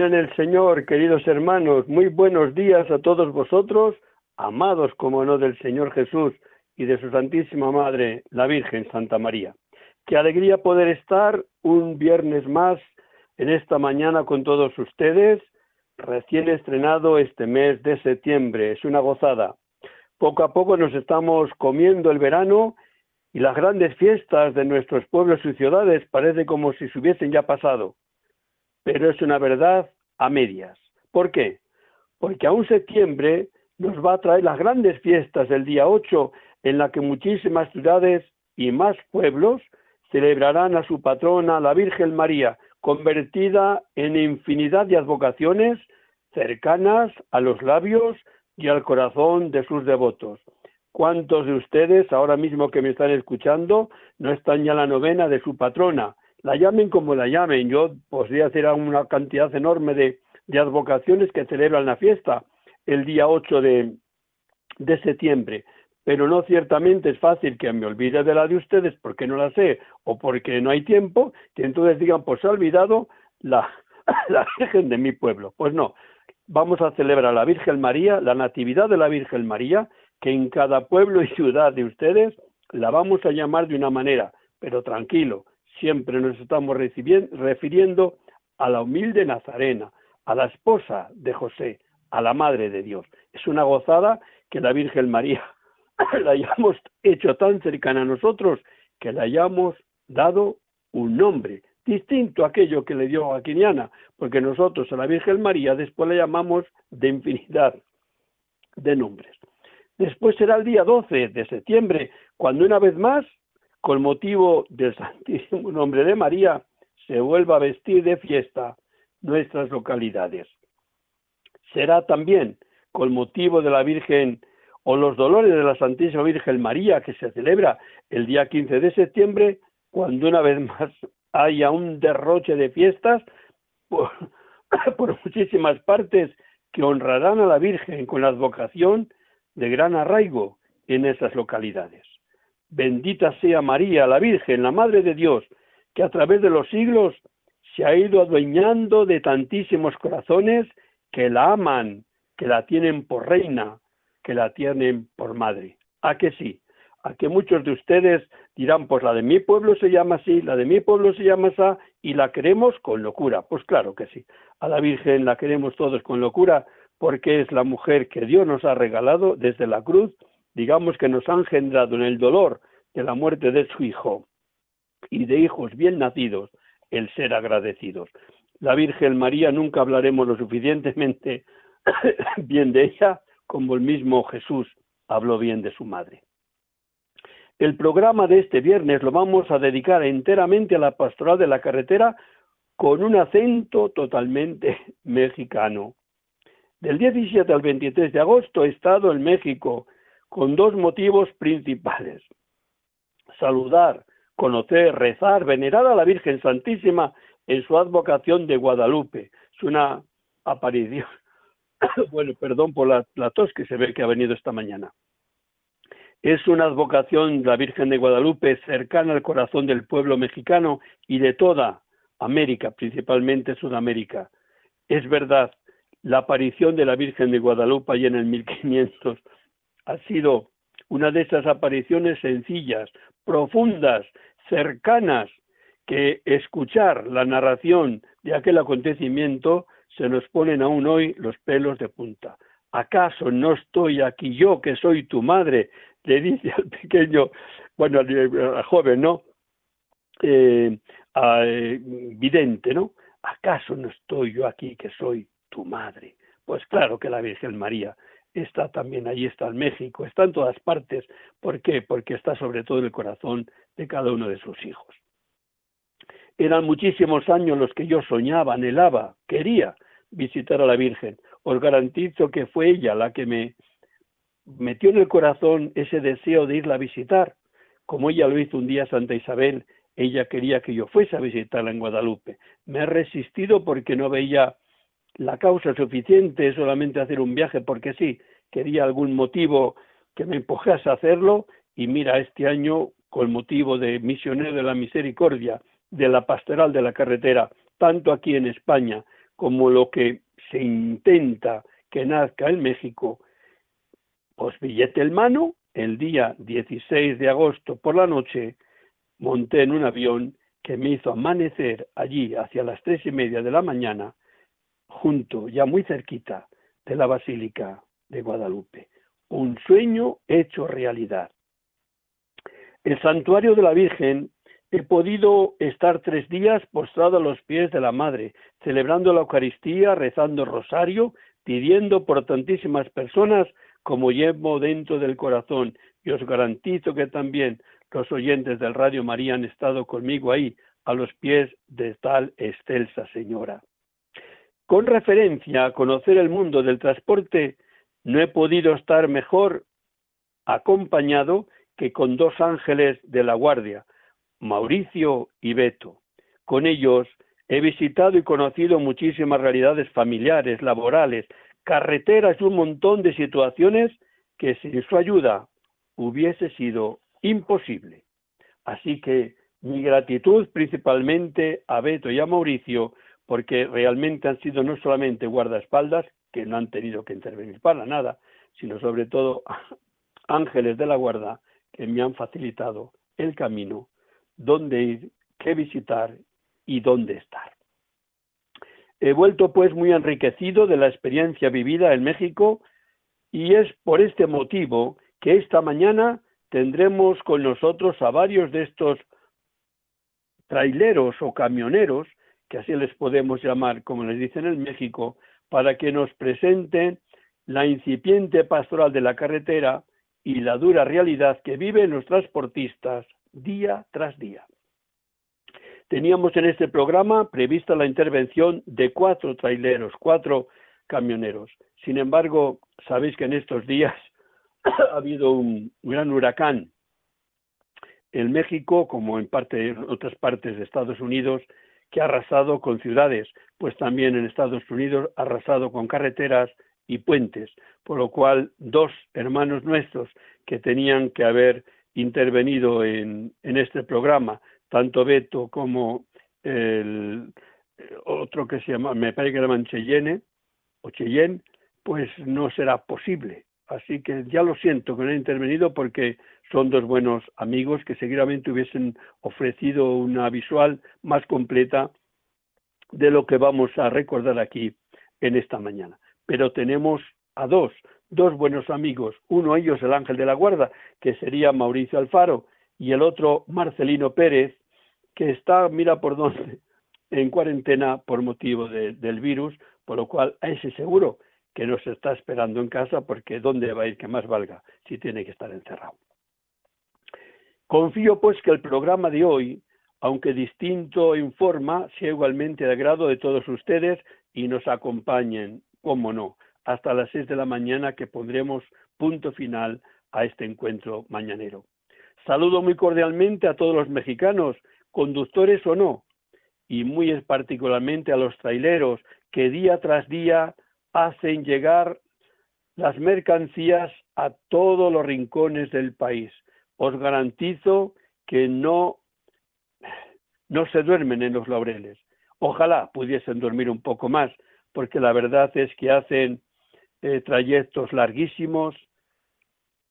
Bien el Señor, queridos hermanos, muy buenos días a todos vosotros, amados como no del Señor Jesús y de su Santísima Madre, la Virgen Santa María. Qué alegría poder estar un viernes más en esta mañana con todos ustedes, recién estrenado este mes de septiembre, es una gozada. Poco a poco nos estamos comiendo el verano y las grandes fiestas de nuestros pueblos y ciudades parece como si se hubiesen ya pasado pero es una verdad a medias. ¿Por qué? Porque aún septiembre nos va a traer las grandes fiestas del día 8 en la que muchísimas ciudades y más pueblos celebrarán a su patrona, la Virgen María, convertida en infinidad de advocaciones cercanas a los labios y al corazón de sus devotos. ¿Cuántos de ustedes, ahora mismo que me están escuchando, no están ya en la novena de su patrona? La llamen como la llamen. Yo podría hacer una cantidad enorme de, de advocaciones que celebran la fiesta el día 8 de, de septiembre, pero no ciertamente es fácil que me olvide de la de ustedes porque no la sé o porque no hay tiempo, que entonces digan, pues se ha olvidado la, la Virgen de mi pueblo. Pues no, vamos a celebrar a la Virgen María, la Natividad de la Virgen María, que en cada pueblo y ciudad de ustedes la vamos a llamar de una manera, pero tranquilo, siempre nos estamos refiriendo a la humilde Nazarena, a la esposa de José, a la Madre de Dios. Es una gozada que la Virgen María la hayamos hecho tan cercana a nosotros que le hayamos dado un nombre distinto a aquello que le dio a Quiniana, porque nosotros a la Virgen María después la llamamos de infinidad de nombres. Después será el día 12 de septiembre, cuando una vez más con motivo del Santísimo Nombre de María, se vuelva a vestir de fiesta nuestras localidades. Será también con motivo de la Virgen o los dolores de la Santísima Virgen María, que se celebra el día 15 de septiembre, cuando una vez más haya un derroche de fiestas por, por muchísimas partes que honrarán a la Virgen con la advocación de gran arraigo en esas localidades. Bendita sea María, la Virgen, la Madre de Dios, que a través de los siglos se ha ido adueñando de tantísimos corazones que la aman, que la tienen por reina, que la tienen por madre. ¿A que sí? A que muchos de ustedes dirán, pues la de mi pueblo se llama así, la de mi pueblo se llama así, y la queremos con locura. Pues claro que sí. A la Virgen la queremos todos con locura porque es la mujer que Dios nos ha regalado desde la cruz digamos que nos ha engendrado en el dolor de la muerte de su hijo y de hijos bien nacidos, el ser agradecidos. La Virgen María nunca hablaremos lo suficientemente bien de ella como el mismo Jesús habló bien de su madre. El programa de este viernes lo vamos a dedicar enteramente a la pastoral de la carretera con un acento totalmente mexicano. Del 17 al 23 de agosto he estado en México con dos motivos principales. Saludar, conocer, rezar, venerar a la Virgen Santísima en su advocación de Guadalupe. Es una aparición. bueno, perdón por la, tos que se ve que ha venido esta mañana. Es una advocación la Virgen de Guadalupe cercana al corazón del pueblo mexicano y de toda América, principalmente Sudamérica. Es verdad, la aparición de la Virgen de Guadalupe allí en el 1500 ha sido una de esas apariciones sencillas, profundas, cercanas, que escuchar la narración de aquel acontecimiento se nos ponen aún hoy los pelos de punta. ¿Acaso no estoy aquí yo, que soy tu madre? Le dice al pequeño, bueno, al, joven, ¿no? Eh, eh, vidente, ¿no? ¿Acaso no estoy yo aquí, que soy tu madre? Pues claro que la Virgen María está también allí está en México, está en todas partes. ¿Por qué? Porque está sobre todo en el corazón de cada uno de sus hijos. Eran muchísimos años los que yo soñaba, anhelaba, quería visitar a la Virgen. Os garantizo que fue ella la que me metió en el corazón ese deseo de irla a visitar, como ella lo hizo un día Santa Isabel, ella quería que yo fuese a visitarla en Guadalupe. Me he resistido porque no veía la causa suficiente solamente hacer un viaje porque sí, quería algún motivo que me empujase a hacerlo y mira, este año, con motivo de Misionero de la Misericordia, de la Pastoral de la Carretera, tanto aquí en España como lo que se intenta que nazca en México, pues billete en mano, el día 16 de agosto por la noche, monté en un avión que me hizo amanecer allí hacia las tres y media de la mañana, junto, ya muy cerquita, de la Basílica de Guadalupe. Un sueño hecho realidad. El santuario de la Virgen he podido estar tres días postrado a los pies de la Madre, celebrando la Eucaristía, rezando rosario, pidiendo por tantísimas personas como llevo dentro del corazón. Y os garantizo que también los oyentes del Radio María han estado conmigo ahí, a los pies de tal excelsa señora. Con referencia a conocer el mundo del transporte, no he podido estar mejor acompañado que con dos ángeles de la guardia, Mauricio y Beto. Con ellos he visitado y conocido muchísimas realidades familiares, laborales, carreteras y un montón de situaciones que sin su ayuda hubiese sido imposible. Así que mi gratitud principalmente a Beto y a Mauricio, porque realmente han sido no solamente guardaespaldas, que no han tenido que intervenir para nada, sino sobre todo ángeles de la guarda que me han facilitado el camino, dónde ir, qué visitar y dónde estar. He vuelto pues muy enriquecido de la experiencia vivida en México y es por este motivo que esta mañana tendremos con nosotros a varios de estos traileros o camioneros, que así les podemos llamar, como les dicen en México, para que nos presenten la incipiente pastoral de la carretera y la dura realidad que viven los transportistas día tras día. Teníamos en este programa prevista la intervención de cuatro traileros, cuatro camioneros. Sin embargo, sabéis que en estos días ha habido un gran huracán en México, como en parte en otras partes de Estados Unidos, que ha arrasado con ciudades, pues también en Estados Unidos ha arrasado con carreteras y puentes, por lo cual dos hermanos nuestros que tenían que haber intervenido en, en este programa, tanto Beto como el otro que se llama, me parece que era Cheyenne, o Cheyenne, pues no será posible. Así que ya lo siento que no he intervenido porque son dos buenos amigos que seguramente hubiesen ofrecido una visual más completa de lo que vamos a recordar aquí en esta mañana. Pero tenemos a dos, dos buenos amigos, uno de ellos el ángel de la guarda, que sería Mauricio Alfaro, y el otro Marcelino Pérez, que está, mira por dónde, en cuarentena por motivo del virus, por lo cual a ese seguro que nos está esperando en casa porque ¿dónde va a ir que más valga si tiene que estar encerrado? Confío pues que el programa de hoy, aunque distinto en forma, sea igualmente de agrado de todos ustedes y nos acompañen, cómo no, hasta las seis de la mañana que pondremos punto final a este encuentro mañanero. Saludo muy cordialmente a todos los mexicanos, conductores o no, y muy particularmente a los traileros que día tras día hacen llegar las mercancías a todos los rincones del país. Os garantizo que no, no se duermen en los laureles. Ojalá pudiesen dormir un poco más, porque la verdad es que hacen eh, trayectos larguísimos,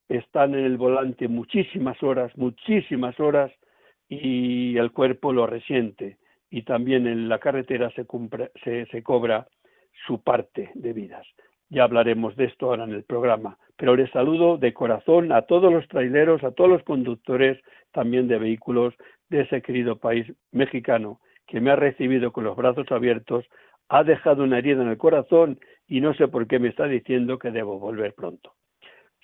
están en el volante muchísimas horas, muchísimas horas, y el cuerpo lo resiente. Y también en la carretera se, se, se cobra su parte de vidas. Ya hablaremos de esto ahora en el programa, pero les saludo de corazón a todos los traileros, a todos los conductores también de vehículos de ese querido país mexicano que me ha recibido con los brazos abiertos, ha dejado una herida en el corazón y no sé por qué me está diciendo que debo volver pronto.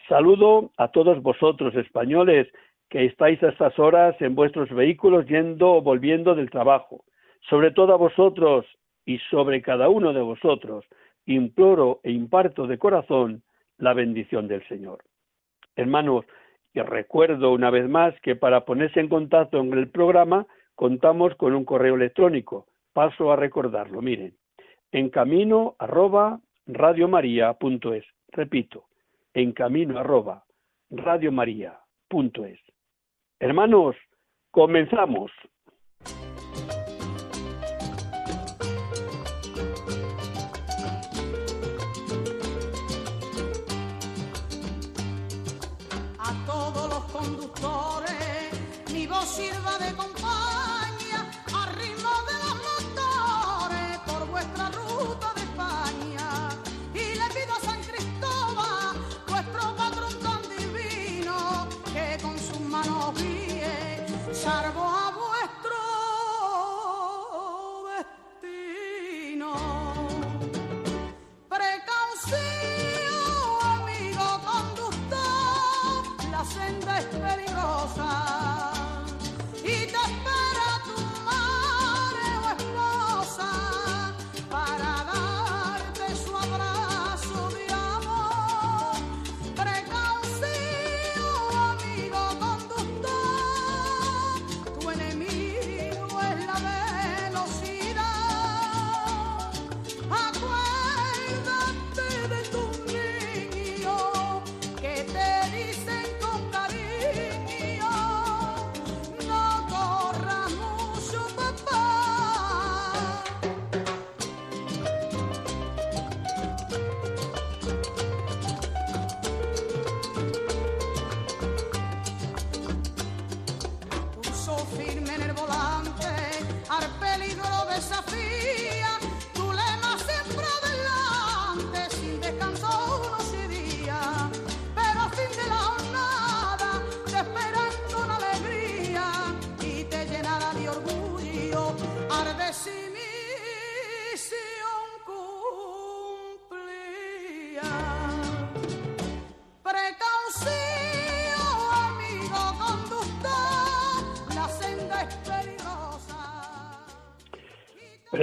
Saludo a todos vosotros españoles que estáis a estas horas en vuestros vehículos yendo o volviendo del trabajo, Sobre todo a vosotros y sobre cada uno de vosotros, imploro e imparto de corazón la bendición del Señor. Hermanos, y recuerdo una vez más que para ponerse en contacto en el programa contamos con un correo electrónico. Paso a recordarlo, miren, en camino arroba radiomaria.es. Repito, en camino arroba radiomaria.es. Hermanos, comenzamos.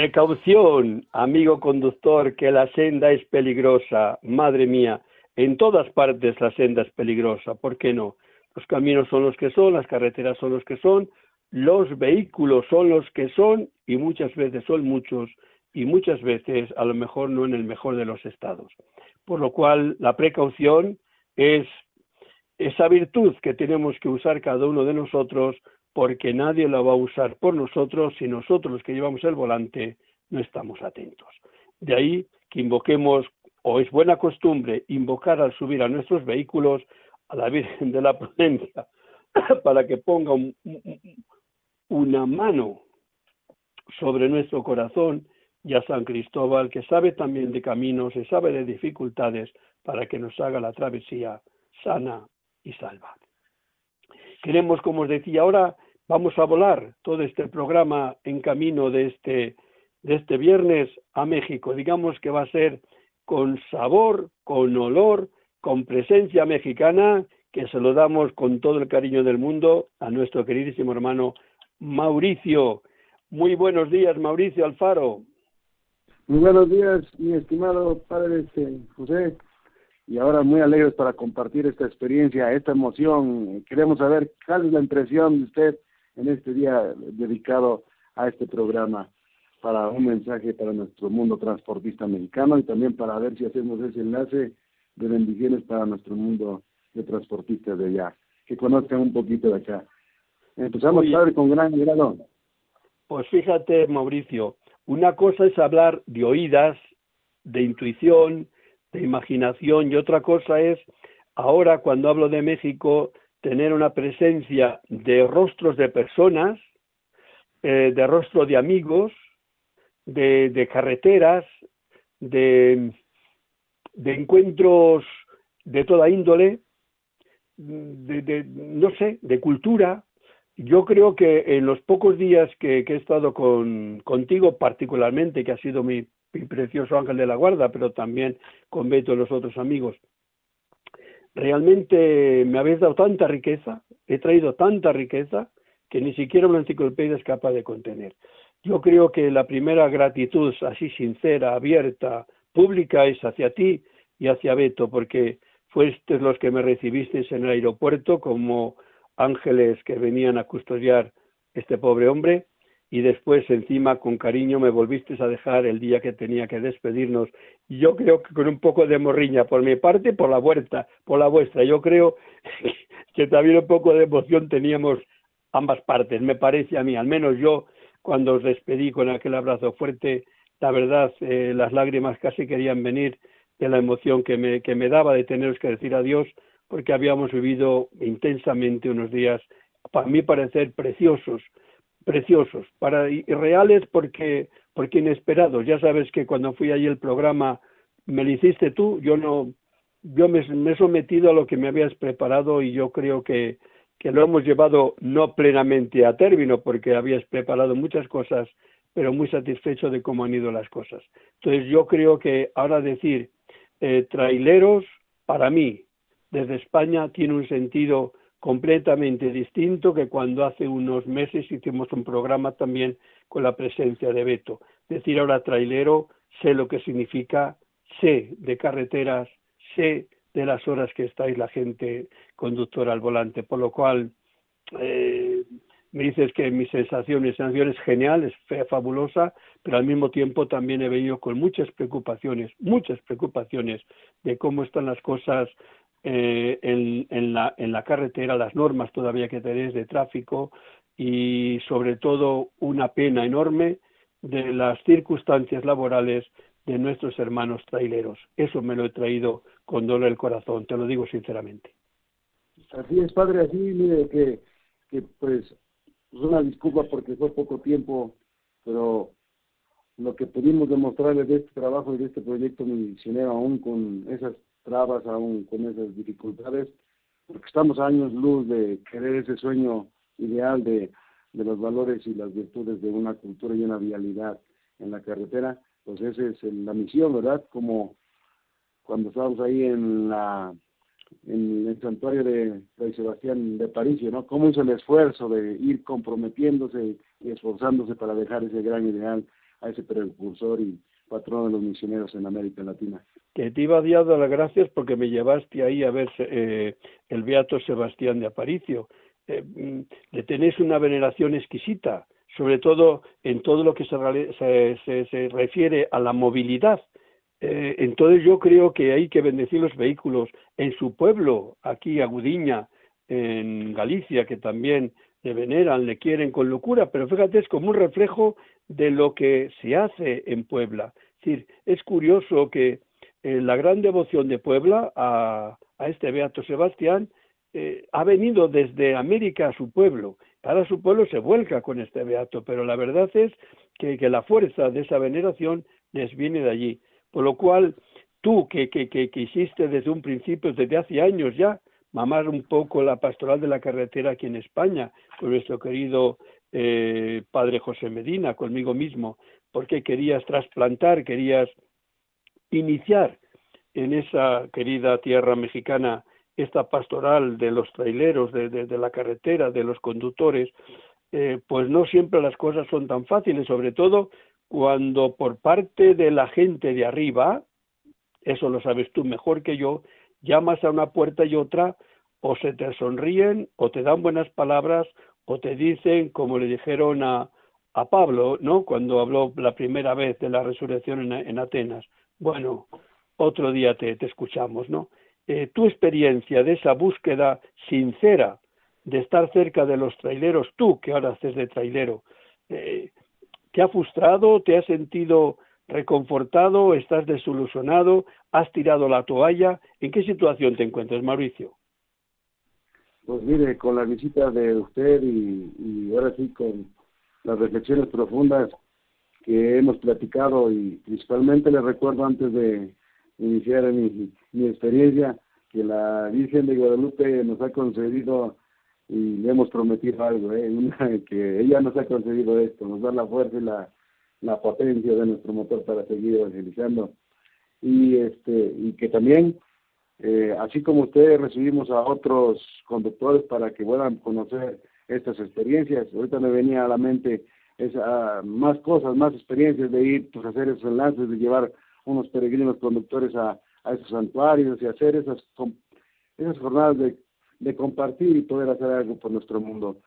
Precaución, amigo conductor, que la senda es peligrosa. Madre mía, en todas partes la senda es peligrosa. ¿Por qué no? Los caminos son los que son, las carreteras son los que son, los vehículos son los que son y muchas veces son muchos y muchas veces a lo mejor no en el mejor de los estados. Por lo cual la precaución es esa virtud que tenemos que usar cada uno de nosotros porque nadie la va a usar por nosotros si nosotros los que llevamos el volante no estamos atentos. De ahí que invoquemos, o es buena costumbre, invocar al subir a nuestros vehículos a la Virgen de la Prudencia para que ponga una mano sobre nuestro corazón y a San Cristóbal, que sabe también de caminos y sabe de dificultades, para que nos haga la travesía sana y salva. Queremos, como os decía ahora, vamos a volar todo este programa en camino de este, de este viernes a México. Digamos que va a ser con sabor, con olor, con presencia mexicana, que se lo damos con todo el cariño del mundo a nuestro queridísimo hermano Mauricio. Muy buenos días, Mauricio Alfaro. Muy buenos días, mi estimado padre José y ahora muy alegres para compartir esta experiencia, esta emoción. Queremos saber cuál es la impresión de usted en este día dedicado a este programa para un mensaje para nuestro mundo transportista mexicano y también para ver si hacemos ese enlace de bendiciones para nuestro mundo de transportistas de allá, que conozcan un poquito de acá. Empezamos, padre, con gran grado. Pues fíjate, Mauricio, una cosa es hablar de oídas, de intuición, de imaginación y otra cosa es ahora cuando hablo de México tener una presencia de rostros de personas, eh, de rostro de amigos, de, carreteras, de, de, encuentros de toda índole, de, no sé, de cultura. Yo creo que en los pocos días que, que he estado con, contigo, particularmente, que ha sido mi mi precioso ángel de la guarda, pero también con Beto y los otros amigos. Realmente me habéis dado tanta riqueza, he traído tanta riqueza que ni siquiera una enciclopedia es capaz de contener. yo creo que la primera gratitud así sincera, abierta, pública es hacia ti y hacia Beto, porque fuiste los que me recibisteis en el aeropuerto como ángeles que venían a custodiar este pobre hombre y después encima con cariño me volvisteis a dejar el día que tenía que despedirnos. Y yo creo que con un poco de morriña por mi parte por la vuelta, por la vuestra. Yo creo que también un poco de emoción teníamos ambas partes, me parece a mí, al menos yo cuando os despedí con aquel abrazo fuerte, la verdad, eh, las lágrimas casi querían venir de la emoción que me, que me daba de teneros que decir adiós, porque habíamos vivido intensamente unos días, para mí parecer preciosos, preciosos, para y reales porque, porque inesperados. Ya sabes que cuando fui allí el programa me lo hiciste tú, yo no, yo me, me he sometido a lo que me habías preparado y yo creo que, que lo hemos llevado no plenamente a término porque habías preparado muchas cosas, pero muy satisfecho de cómo han ido las cosas. Entonces yo creo que ahora decir eh, traileros, para mí, desde España, tiene un sentido completamente distinto que cuando hace unos meses hicimos un programa también con la presencia de Beto. Decir ahora trailero, sé lo que significa, sé de carreteras, sé de las horas que estáis la gente conductora al volante, por lo cual eh, me dices que mis sensaciones, sensaciones geniales, fe, fabulosa, pero al mismo tiempo también he venido con muchas preocupaciones, muchas preocupaciones de cómo están las cosas eh, en, en, la, en la carretera, las normas todavía que tenéis de tráfico y sobre todo una pena enorme de las circunstancias laborales de nuestros hermanos traileros. Eso me lo he traído con dolor el corazón, te lo digo sinceramente. Así es, padre, así, mire, que, que pues, una disculpa porque fue poco tiempo, pero lo que pudimos demostrarles de este trabajo y de este proyecto misionero, aún con esas trabas, aún con esas dificultades, porque estamos a años luz de querer ese sueño ideal de, de los valores y las virtudes de una cultura y una vialidad en la carretera, pues esa es la misión, ¿verdad? Como cuando estábamos ahí en la en el santuario de Fray Sebastián de París, ¿no? Cómo hizo el esfuerzo de ir comprometiéndose y esforzándose para dejar ese gran ideal a ese precursor y patrón de los misioneros en América Latina. Que te iba a dar las gracias porque me llevaste ahí a ver eh, el Beato Sebastián de Aparicio. Eh, mm, le tenéis una veneración exquisita, sobre todo en todo lo que se, se, se refiere a la movilidad eh, entonces yo creo que hay que bendecir los vehículos en su pueblo, aquí Agudiña, en Galicia, que también le veneran, le quieren con locura, pero fíjate, es como un reflejo de lo que se hace en Puebla. Es decir, es curioso que eh, la gran devoción de Puebla a, este Beato Sebastián eh, ha venido desde América a su pueblo. Ahora su pueblo se vuelca con este Beato, pero la verdad es que la fuerza de esa veneración les viene de allí. Por lo cual, tú que, que, que, hiciste desde un principio, desde hace años ya, mamar un poco la pastoral de la carretera aquí en España, con nuestro querido eh, padre José Medina, conmigo mismo, porque querías trasplantar, querías iniciar en esa querida tierra mexicana esta pastoral de los traileros, de, de, la carretera, de los conductores, eh, pues no siempre las cosas son tan fáciles, sobre todo cuando por parte de la gente de arriba, eso lo sabes tú mejor que yo, llamas a una puerta y otra, o se te sonríen, o te dan buenas palabras, o te dicen, como le dijeron a, a Pablo, ¿no? Cuando habló la primera vez de la resurrección en, Atenas. Bueno, otro día te, te escuchamos, ¿no? Eh, tu experiencia de esa búsqueda sincera de estar cerca de los traileros, tú que ahora haces de trailero, eh, ¿Te ha frustrado? ¿Te has sentido reconfortado? ¿Estás desilusionado? ¿Has tirado la toalla? ¿En qué situación te encuentras, Mauricio? Pues mire, con la visita de usted y, ahora sí con las reflexiones profundas que hemos platicado y principalmente le recuerdo antes de iniciar mi, mi experiencia que la Virgen de Guadalupe nos ha concedido y le hemos prometido algo, ¿eh? que ella nos ha concedido esto, nos da la fuerza y la, la potencia de nuestro motor para seguir evangelizando. Y, este, y que también, eh, así como ustedes recibimos a otros conductores para que puedan conocer estas experiencias, ahorita me venía a la mente esa, más cosas, más experiencias de ir, pues hacer esos enlaces, de llevar unos peregrinos conductores a, a esos santuarios y hacer esas, esas jornadas de, de compartir y poder hacer algo por nuestro mundo.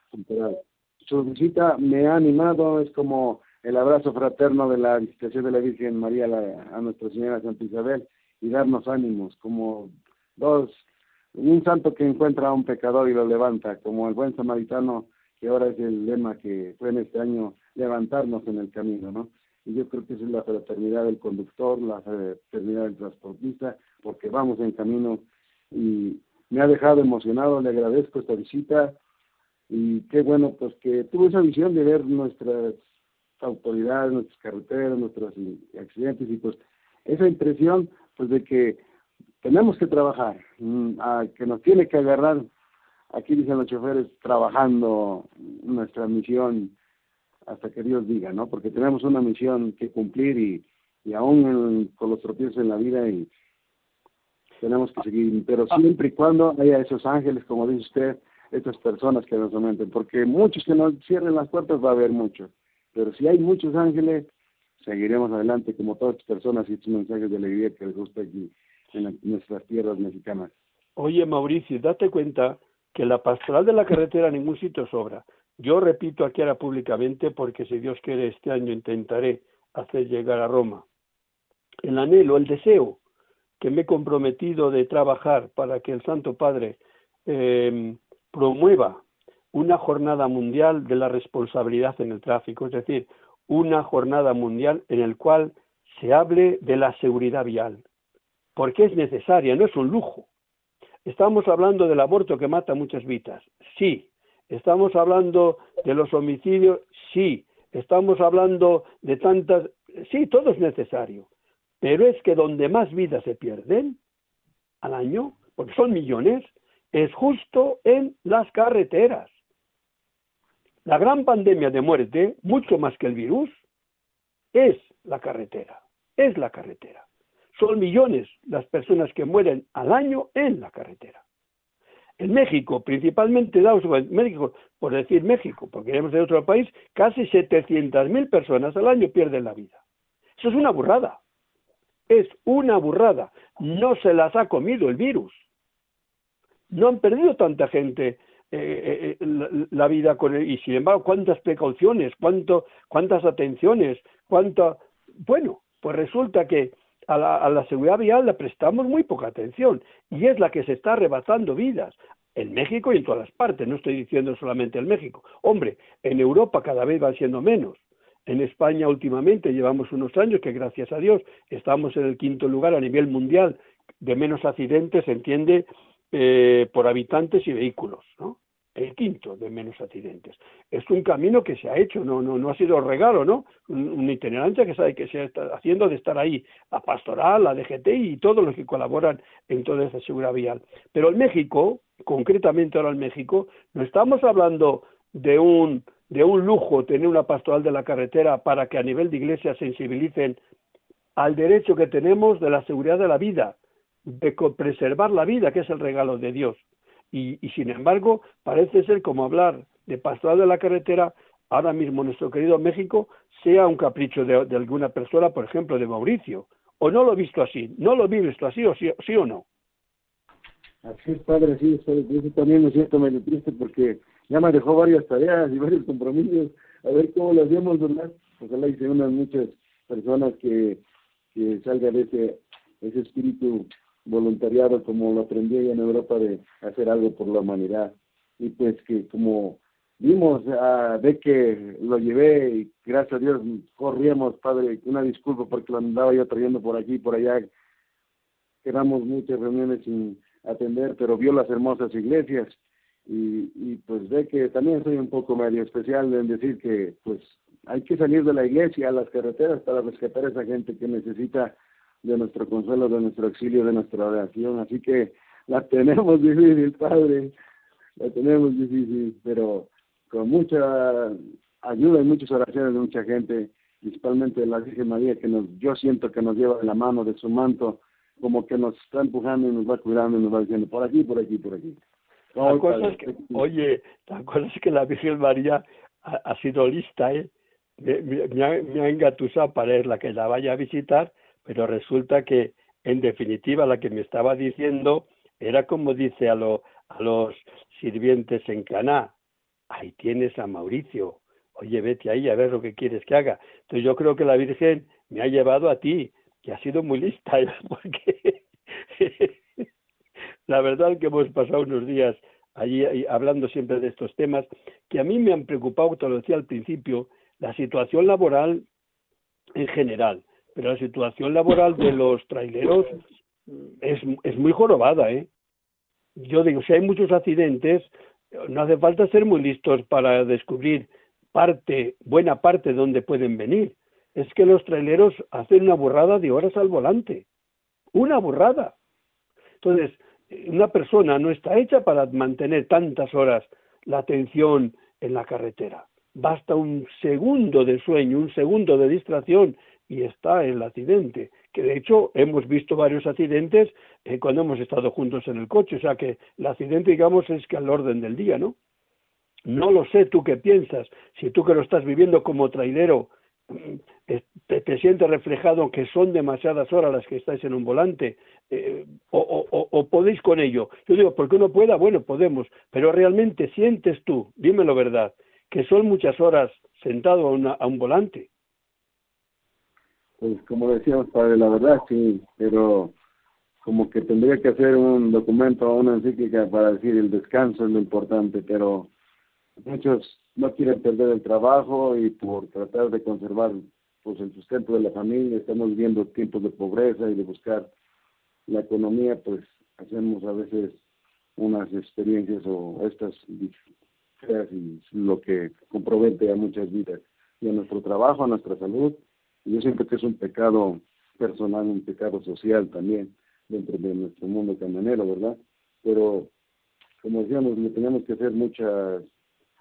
Su visita me ha animado, es como el abrazo fraterno de la visitación de la Virgen María a Nuestra Señora Santa Isabel y darnos ánimos, como dos, un santo que encuentra a un pecador y lo levanta, como el buen samaritano, que ahora es el lema que fue en este año, levantarnos en el camino, ¿no? Y yo creo que esa es la fraternidad del conductor, la fraternidad del transportista, porque vamos en camino y me ha dejado emocionado, le agradezco esta visita y qué bueno pues que tuve esa visión de ver nuestras autoridades, nuestras carreteras, nuestros accidentes y pues esa impresión pues de que tenemos que trabajar, mm, que nos tiene que agarrar, aquí dicen los choferes, trabajando nuestra misión hasta que Dios diga, ¿no? Porque tenemos una misión que cumplir y, y aún con los tropiezos en la vida y tenemos que seguir, pero ah. siempre y cuando haya esos ángeles, como dice usted, estas personas que nos aumenten, porque muchos que nos cierren las puertas va a haber muchos, pero si hay muchos ángeles, seguiremos adelante como todas las personas y estos mensajes de alegría que les gusta aquí en, nuestras tierras mexicanas. Oye, Mauricio, date cuenta que la pastoral de la carretera en ningún sitio sobra. Yo repito aquí ahora públicamente porque si Dios quiere este año intentaré hacer llegar a Roma. El anhelo, el deseo que me he comprometido de trabajar para que el Santo Padre eh, promueva una jornada mundial de la responsabilidad en el tráfico, es decir, una jornada mundial en el cual se hable de la seguridad vial, porque es necesaria, no es un lujo. Estamos hablando del aborto que mata muchas vidas, sí. Estamos hablando de los homicidios, sí. Estamos hablando de tantas, sí, todo es necesario. Pero es que donde más vidas se pierden al año, porque son millones, es justo en las carreteras. La gran pandemia de muerte, mucho más que el virus, es la carretera, es la carretera. Son millones las personas que mueren al año en la carretera. En México, principalmente México, por decir México, porque queremos de otro país, casi 700.000 personas al año pierden la vida. Eso es una burrada. Es una burrada. No se las ha comido el virus no han perdido tanta gente eh, eh, la, vida con él y sin embargo cuántas precauciones cuánto cuántas atenciones cuánta bueno pues resulta que a la, a la seguridad vial le prestamos muy poca atención y es la que se está arrebatando vidas en México y en todas las partes. No estoy diciendo solamente en México. Hombre en Europa cada vez van siendo menos. En España últimamente llevamos unos años que gracias a Dios estamos en el quinto lugar a nivel mundial de menos accidentes, se entiende eh, por habitantes y vehículos, ¿no? El quinto de menos accidentes. Es un camino que se ha hecho, no, no, no ha sido regalo, ¿no? Una itinerancia que sabe que se está haciendo de estar ahí, la pastoral, la DGT y todos los que colaboran en toda esa seguridad vial. Pero en México, concretamente ahora en México, no estamos hablando de un, de un lujo tener una pastoral de la carretera para que a nivel de iglesia sensibilicen al derecho que tenemos de la seguridad de la vida, de preservar la vida, que es el regalo de Dios. Y, sin embargo, parece ser como hablar de pastoral de la carretera, ahora mismo nuestro querido México, sea un capricho de, alguna persona, por ejemplo, de Mauricio. ¿O no lo he visto así? ¿No lo he visto así o sí, sí o no? Así es, padre, sí, eso también me siento medio triste porque ya me dejó varias tareas y varios compromisos. A ver cómo lo hacemos, ¿verdad? Ojalá y se muchas personas que, que salga de ese, ese espíritu voluntariado como lo aprendí en Europa de hacer algo por la humanidad. Y pues que como vimos uh, de que lo llevé y gracias a Dios corríamos padre una disculpa porque lo andaba yo trayendo por aquí y por allá. Quedamos muchas reuniones sin atender pero vio las hermosas iglesias. Y, y pues ve que también soy un poco medio especial en decir que pues hay que salir de la iglesia a las carreteras para rescatar a esa gente que necesita de nuestro consuelo, de nuestro auxilio, de nuestra oración. Así que la tenemos difícil, Padre, la tenemos difícil, pero con mucha ayuda y muchas oraciones de mucha gente, principalmente de la Virgen María, que nos, yo siento que nos lleva de la mano de su manto, como que nos está empujando y nos va cuidando y nos va diciendo por aquí, por aquí, por aquí. que, oye, ¿te acuerdas que la Virgen María ha, ha sido lista, eh? me, me, ha, me engatusado para la que la vaya a visitar, pero resulta que en definitiva la que me estaba diciendo era como dice a, lo, a los sirvientes en Caná, ahí tienes a Mauricio, oye, vete ahí a ver lo que quieres que haga. Entonces yo creo que la Virgen me ha llevado a ti, que ha sido muy lista, porque la verdad que hemos pasado unos días allí hablando siempre de estos temas, que a mí me han preocupado, te lo decía al principio, la situación laboral en general, pero la situación laboral de los traileros es, muy jorobada, ¿eh? Yo digo, si hay muchos accidentes, no hace falta ser muy listos para descubrir parte, buena parte de donde pueden venir. Es que los traileros hacen una burrada de horas al volante. Una burrada. Entonces, una persona no está hecha para mantener tantas horas la atención en la carretera. Basta un segundo de sueño, un segundo de distracción y está el accidente. Que de hecho hemos visto varios accidentes eh, cuando hemos estado juntos en el coche. O sea que el accidente, digamos, es que al orden del día, ¿no? No lo sé, tú qué piensas. Si tú que lo estás viviendo como trailero, te, te, sientes reflejado que son demasiadas horas las que estáis en un volante, eh, o, o, o, podéis con ello. Yo digo, porque uno pueda, bueno, podemos, pero realmente sientes tú, dímelo verdad, que son muchas horas sentado a, una, a un volante. Pues como decíamos, padre, la verdad sí, pero como que tendría que hacer un documento o una encíclica para decir el descanso es lo importante, pero muchos no quieren perder el trabajo y por tratar de conservar pues el sustento de la familia, estamos viviendo tiempos de pobreza y de buscar la economía, pues hacemos a veces unas experiencias o estas y lo que compromete a muchas vidas y a nuestro trabajo, a nuestra salud. Yo siento que es un pecado personal, un pecado social también dentro de nuestro mundo camionero, ¿verdad? Pero como decíamos, le tenemos que hacer muchas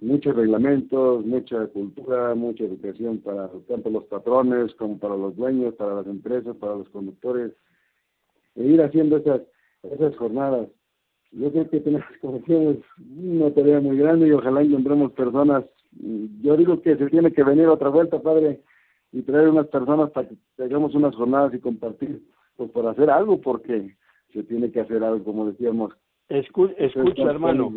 muchos reglamentos, mucha cultura, mucha educación para tanto los patrones como para los dueños, para las empresas, para los conductores, e ir haciendo esas, esas jornadas. Yo creo que tenemos, como una tarea muy grande y ojalá encontremos personas. Yo digo que se tiene que venir otra vuelta, padre, y traer unas personas para que hagamos unas jornadas y compartir, pues por hacer algo, porque se tiene que hacer algo, como decíamos. escucha, hermano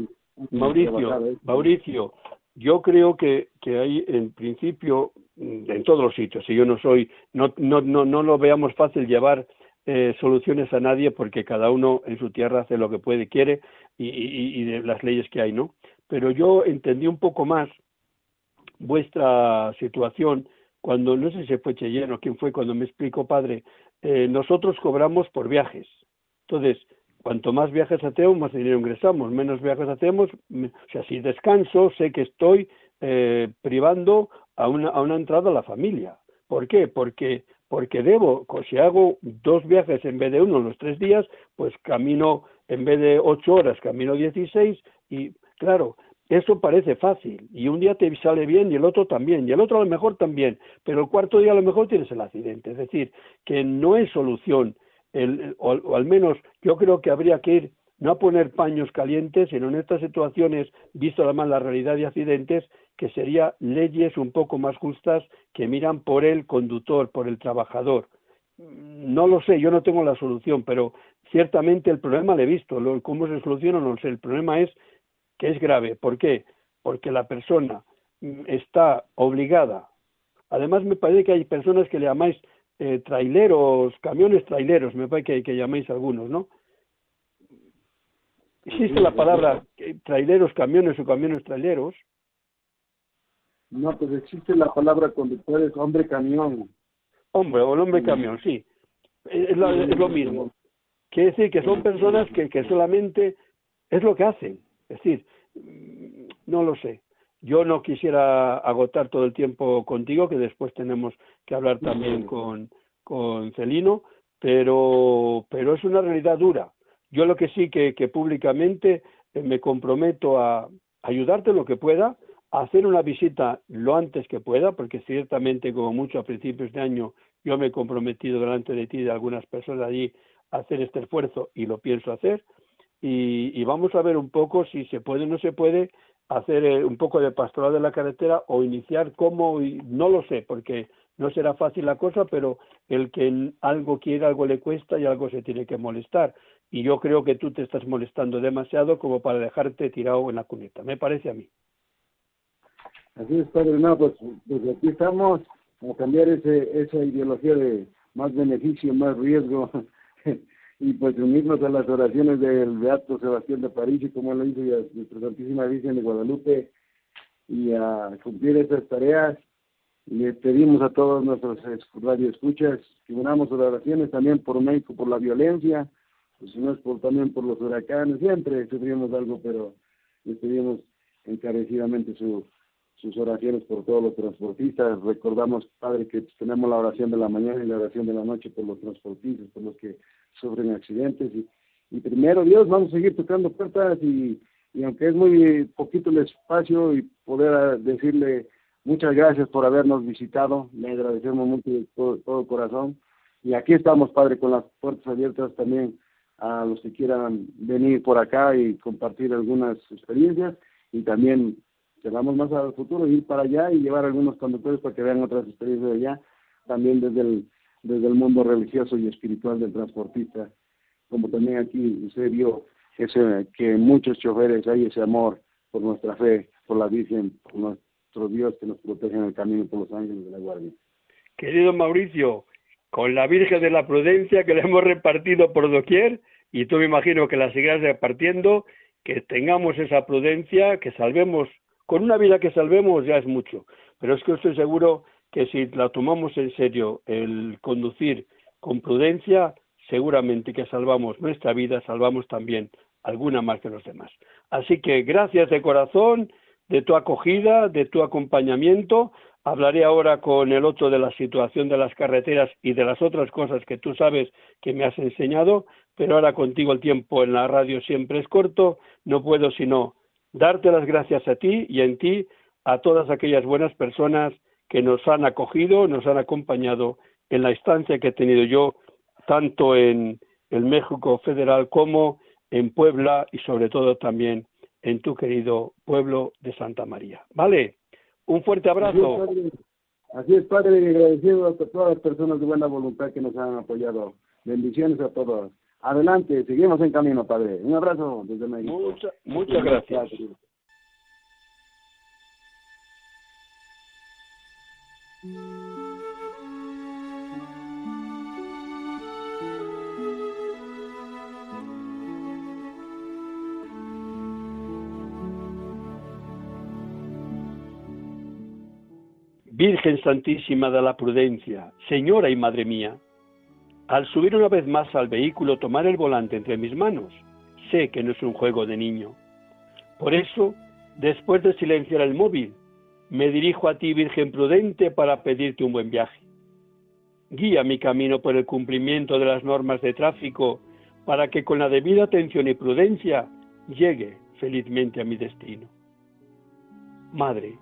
Mauricio, Mauricio, yo creo que, que hay en principio mm, en todos los sitios, y yo no soy, no, no, no, no lo veamos fácil llevar eh, soluciones a nadie porque cada uno en su tierra hace lo que puede y quiere y, y, y de las leyes que hay, ¿no? Pero yo entendí un poco más vuestra situación cuando, no sé si fue Cheyenne quién fue, cuando me explicó, padre, eh, nosotros cobramos por viajes. Entonces, Cuanto más viajes hacemos, más dinero ingresamos. Menos viajes hacemos, o sea, si descanso, sé que estoy eh, privando a una, a una entrada a la familia. ¿Por qué? Porque, porque debo, si hago dos viajes en vez de uno los tres días, pues camino, en vez de ocho horas, camino dieciséis y, claro, eso parece fácil y un día te sale bien y el otro también y el otro a lo mejor también, pero el cuarto día a lo mejor tienes el accidente. Es decir, que no es solución el, o, al menos yo creo que habría que ir no a poner paños calientes, sino en estas situaciones, visto además la realidad de accidentes, que sería leyes un poco más justas que miran por el conductor, por el trabajador. No lo sé, yo no tengo la solución, pero ciertamente el problema lo he visto. Lo, ¿Cómo se soluciona? No lo sé. El problema es que es grave. ¿Por qué? Porque la persona mm, está obligada. Además, me parece que hay personas que le llamáis eh, traileros, camiones traileros, me parece que, que llamáis algunos, ¿no? ¿Existe la palabra traileros, camiones o camiones traileros? No, pues existe la palabra conductores, hombre camión. Hombre, o hombre camión, sí. Es lo, es lo mismo. Quiere decir que son personas que, que solamente es lo que hacen. Es decir, no lo sé. Yo no quisiera agotar todo el tiempo contigo, que después tenemos que hablar también con, con Celino, pero, pero es una realidad dura. Yo lo que sí que, que públicamente eh, me comprometo a ayudarte lo que pueda, a hacer una visita lo antes que pueda, porque ciertamente, como mucho a principios de año, yo me he comprometido delante de ti y de algunas personas allí a hacer este esfuerzo y lo pienso hacer. Y, y vamos a ver un poco si se puede o no se puede hacer eh, un poco de pastoral de la carretera o iniciar como, no lo sé, porque no será fácil la cosa, pero el que algo quiere, algo le cuesta y algo se tiene que molestar. Y yo creo que tú te estás molestando demasiado como para dejarte tirado en la cuneta, me parece a mí. Así es, padre. No, pues, pues aquí estamos a cambiar ese, esa ideología de más beneficio, más riesgo, y pues unirnos a las oraciones del Beato Sebastián de París, y como lo hizo y a nuestra Santísima Virgen de Guadalupe, y a cumplir esas tareas. Le pedimos a todos nuestros radioescuchas que unamos oraciones también por México, por la violencia, pues si no es por, también por los huracanes, siempre sufrimos algo, pero les pedimos encarecidamente su sus oraciones por todos los transportistas. Recordamos, Padre, que tenemos la oración de la mañana y la oración de la noche por los transportistas, por los que sufren accidentes. Y, primero, Dios, vamos a seguir tocando puertas y, y aunque es muy poquito el espacio y poder decirle muchas gracias por habernos visitado, le agradecemos mucho de todo, todo corazón. Y aquí estamos, Padre, con las puertas abiertas también a los que quieran venir por acá y compartir algunas experiencias y también que vamos más al futuro, ir para allá y llevar algunos conductores para que vean otras experiencias de allá, también desde el, desde el mundo religioso y espiritual del transportista, como también aquí usted vio ese, que muchos choferes hay ese amor por nuestra fe, por la Virgen, por nuestro Dios que nos protege en el camino por los ángeles de la guardia. Querido Mauricio, con la Virgen de la Prudencia que le hemos repartido por doquier, y tú me imagino que la seguirás repartiendo, que tengamos esa prudencia, que salvemos con una vida que salvemos ya es mucho, pero es que estoy seguro que si la tomamos en serio el conducir con prudencia, seguramente que salvamos nuestra vida, salvamos también alguna más que los demás. Así que gracias de corazón de tu acogida, de tu acompañamiento. Hablaré ahora con el otro de la situación de las carreteras y de las otras cosas que tú sabes que me has enseñado, pero ahora contigo el tiempo en la radio siempre es corto, no puedo sino darte las gracias a ti y en ti a todas aquellas buenas personas que nos han acogido, nos han acompañado en la estancia que he tenido yo, tanto en el México Federal como en Puebla y sobre todo también en tu querido pueblo de Santa María. ¿Vale? Un fuerte abrazo. Así es, Padre, y agradecido a todas las personas de buena voluntad que nos han apoyado. Bendiciones a todos. Adelante, seguimos en camino, Padre. Un abrazo desde México. muchas gracias. Virgen Santísima de la Prudencia, Señora y Madre mía, al subir una vez más al vehículo, tomar el volante entre mis manos, sé que no es un juego de niño. Por eso, después de silenciar el móvil, me dirijo a ti, Virgen prudente, para pedirte un buen viaje. Guía mi camino por el cumplimiento de las normas de tráfico para que con la debida atención y prudencia llegue felizmente a mi destino. Madre,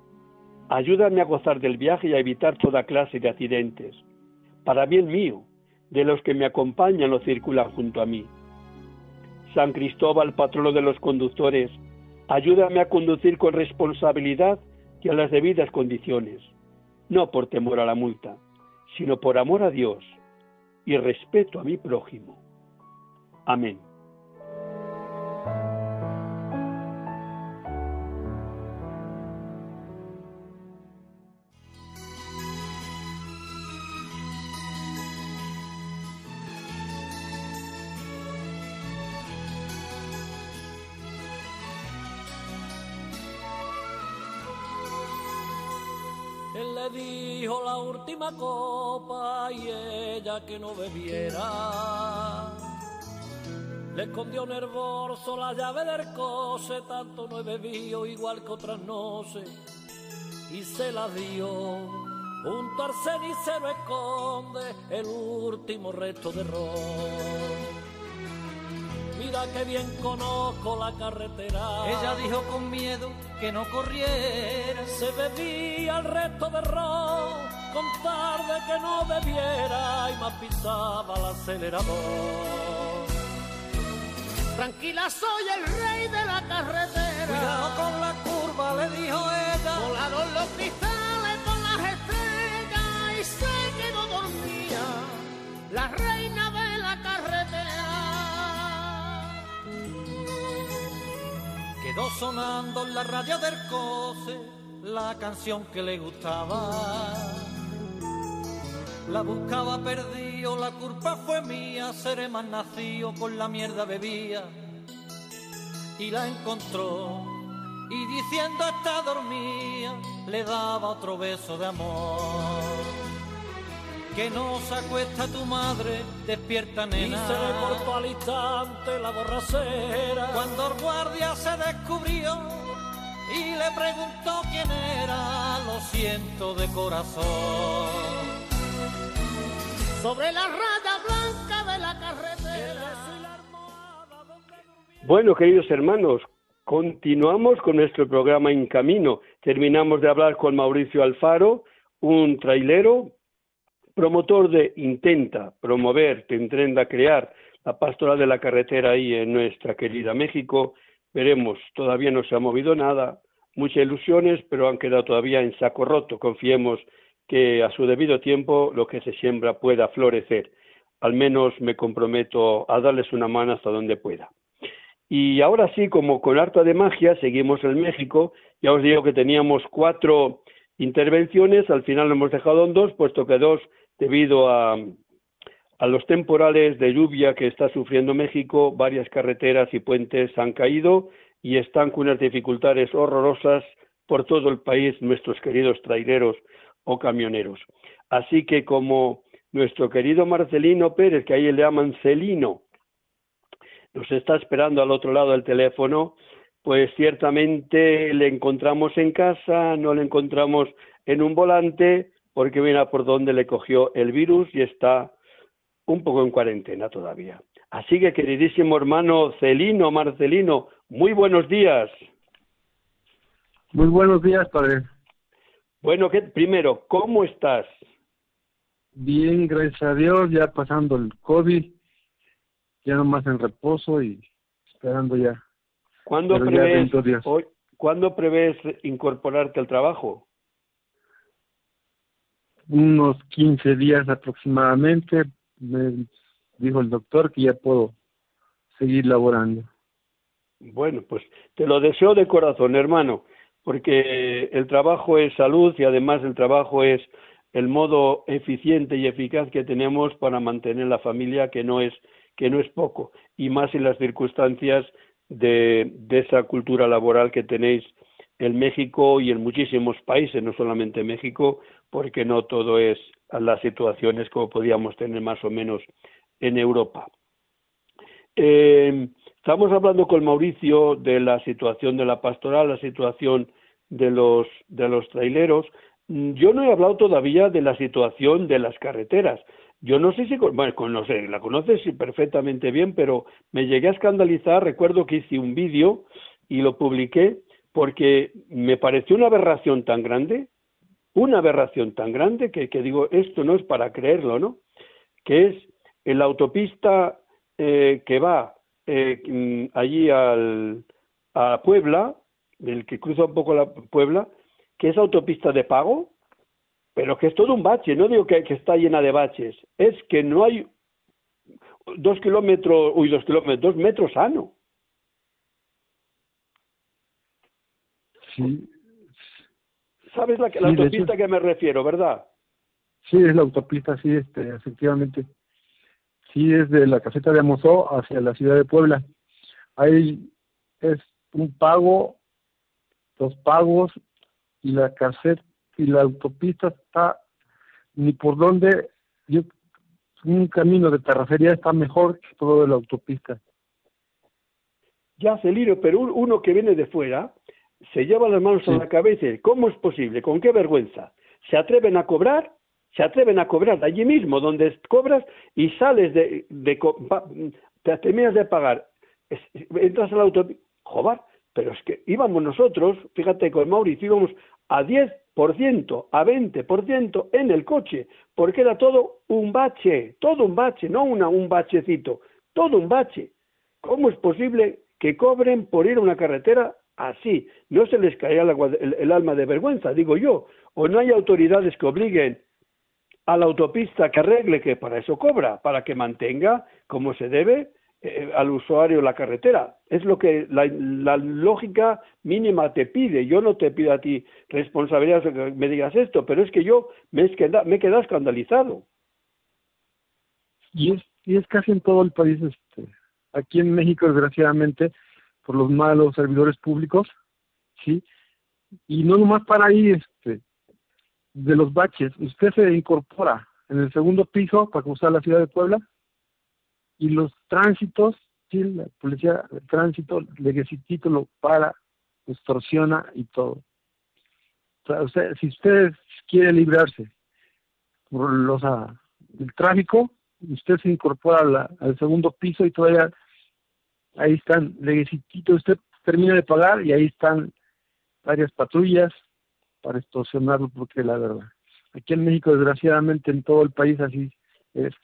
ayúdame a gozar del viaje y a evitar toda clase de accidentes, para bien mío de los que me acompañan o circulan junto a mí. San Cristóbal, patrono de los conductores, ayúdame a conducir con responsabilidad y a las debidas condiciones, no por temor a la multa, sino por amor a Dios y respeto a mi prójimo. Amén. Dijo la última copa y ella que no bebiera. Le escondió en el la llave del coche, tanto no he bebido igual que otras noches, y se la dio. Junto al cenicero esconde el último resto de ron mira que bien conozco la carretera. Ella dijo con miedo que no corriera. Se bebía el resto de ron, con tarde que no bebiera y más pisaba el acelerador. Tranquila, soy el rey de la carretera. Cuidado con la curva me dijo ella. Volaron los cristales con las estrellas y se quedó dormida la reina Sonando en la radio del coche la canción que le gustaba. La buscaba perdido, la culpa fue mía, seré más nacido, con la mierda bebía. Y la encontró, y diciendo está dormida, le daba otro beso de amor. Que no se acuesta tu madre, despierta Y nena. se le cortó al instante la borracera. Cuando el guardia se descubrió y le preguntó quién era, lo siento de corazón. sobre la raya blanca de la carretera. y. Bueno, queridos hermanos, continuamos con nuestro programa En Camino. Terminamos de hablar con Mauricio Alfaro, un trailero, promotor de Intenta promover, te intenta crear la pastoral de la carretera ahí en nuestra querida México. Veremos, todavía no se ha movido nada, muchas ilusiones, pero han quedado todavía en saco roto. Confiemos que a su debido tiempo lo que se siembra pueda florecer. Al menos me comprometo a darles una mano hasta donde pueda. Y ahora sí, como con harta de magia, seguimos en México. Ya os digo que teníamos cuatro intervenciones, al final lo hemos dejado en dos, puesto que dos, debido a, los temporales de lluvia que está sufriendo México, varias carreteras y puentes han caído y están con unas dificultades horrorosas por todo el país nuestros queridos traileros o camioneros. Así que como nuestro querido Marcelino Pérez, que ahí le llaman Celino, nos está esperando al otro lado del teléfono, pues ciertamente le encontramos en casa, no le encontramos en un volante, porque mira por dónde le cogió el virus y está un poco en cuarentena todavía. Así que, queridísimo hermano Celino, Marcelino, muy buenos días. Muy buenos días, padre. Bueno, ¿qué, primero, ¿cómo estás? Bien, gracias a Dios, ya pasando el COVID, ya nomás en reposo y esperando ya. ¿Cuándo Pero prevés, hoy- ¿Cuándo prevés incorporarte al trabajo? Unos 15 días aproximadamente, me dijo el doctor que ya puedo seguir laborando. Bueno, pues te lo deseo de corazón, hermano, porque el trabajo es salud y además el trabajo es el modo eficiente y eficaz que tenemos para mantener la familia, que no es que no es poco, y más en las circunstancias de, de esa cultura laboral que tenéis en México y en muchísimos países, no solamente en México, porque no todo es las situaciones como podíamos tener más o menos en Europa. Eh, estamos hablando con Mauricio de la situación de la pastoral, la situación de los de los traileros. Mm, Yo no he hablado todavía de la situación de las carreteras. Yo no sé si, bueno, no sé, la conoces perfectamente bien, pero me llegué a escandalizar. Recuerdo que hice un vídeo y lo publiqué porque me pareció una aberración tan grande, una aberración tan grande que, que digo, esto no es para creerlo, ¿no? Que es la autopista eh, que va eh, mm, allí al, a Puebla, el que cruza un poco la Puebla, que es autopista de pago, pero que es todo un bache, no digo que, que está llena de baches, es que no hay dos kilómetros, uy, dos kilómetros, dos metros sano. Sí, ¿Sabes la, que- la Sí, autopista hecho. que me refiero, verdad? sí es la autopista, sí, este, efectivamente. Sí es de la caseta de Amozó hacia la ciudad de Puebla. Ahí es un pago, dos pagos y la caseta y la autopista está ni por dónde yo un camino de terracería está mejor que todo de la autopista. Ya, Celiro, pero un- uno que viene de fuera se lleva las manos a la cabeza y dice, ¿cómo es posible? ¿Con qué vergüenza? ¿Se atreven a cobrar? Se atreven a cobrar allí mismo, donde cobras y sales de... de te terminas de pagar, entras al auto... Joder, pero es que íbamos nosotros, fíjate, con Mauricio íbamos a 10%, a 20% en el coche, porque era todo un bache, todo un bache, no una, un bachecito, todo un bache. ¿Cómo es posible que cobren por ir a una carretera así, no se les caerá el, alma de vergüenza, digo yo, o no hay autoridades que obliguen a la autopista que arregle, que para eso cobra, para que mantenga como se debe eh, al usuario la carretera. Es lo que la, lógica mínima te pide. Yo no te pido a ti responsabilidad de que me digas esto, pero es que yo me he quedado, me escandalizado. Y es, y es casi en todo el país. Este, aquí en México, desgraciadamente, por los malos servidores públicos, ¿sí? Y no nomás para ahí, este, de los baches. Usted se incorpora en el segundo piso para cruzar la ciudad de Puebla y los tránsitos, sí, la policía de tránsito le título para, extorsiona y todo. O sea, si usted quiere librarse por los ah, del tráfico, usted se incorpora al segundo piso y todavía ahí están, le usted termina de pagar y ahí están varias patrullas para extorsionarlo, porque la verdad, aquí en México desgraciadamente en todo el país así es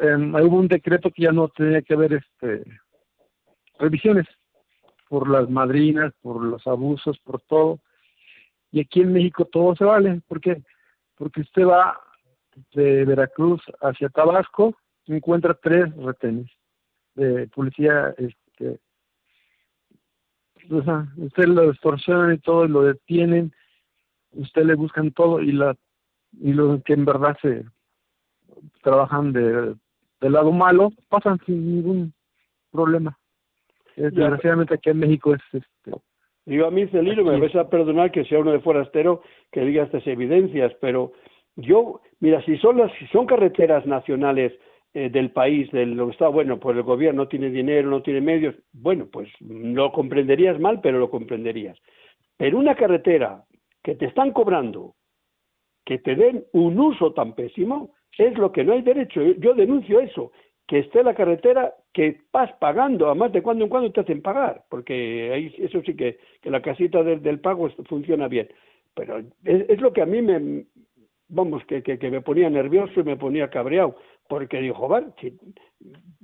eh, hubo un decreto que ya no tenía que haber este revisiones por las madrinas, por los abusos, por todo. Y aquí en México todo se vale. ¿Por qué? Porque usted va de Veracruz hacia Tabasco, encuentra tres retenes de policía. Este, o sea, usted lo extorsionan y todo, y lo detienen, usted le buscan todo y la y los que en verdad se trabajan de del lado malo, pasan sin ningún problema. Desgraciadamente aquí en México es este. Digo, a mí, Celino, me vas a perdonar que sea uno de forastero que diga estas evidencias, pero yo, mira, si son las, si son carreteras nacionales eh, del país, del lo que está, bueno, pues el gobierno no tiene dinero, no tiene medios, bueno, pues lo comprenderías mal, pero lo comprenderías. Pero una carretera que te están cobrando, que te den un uso tan pésimo, es lo que no hay derecho. Yo denuncio eso, que esté la carretera que vas pagando, además de cuando en cuando te hacen pagar, porque ahí eso sí que, que la casita del, pago funciona bien. Pero es, lo que a mí me, vamos, que, que, me ponía nervioso y me ponía cabreado, porque dijo, vale,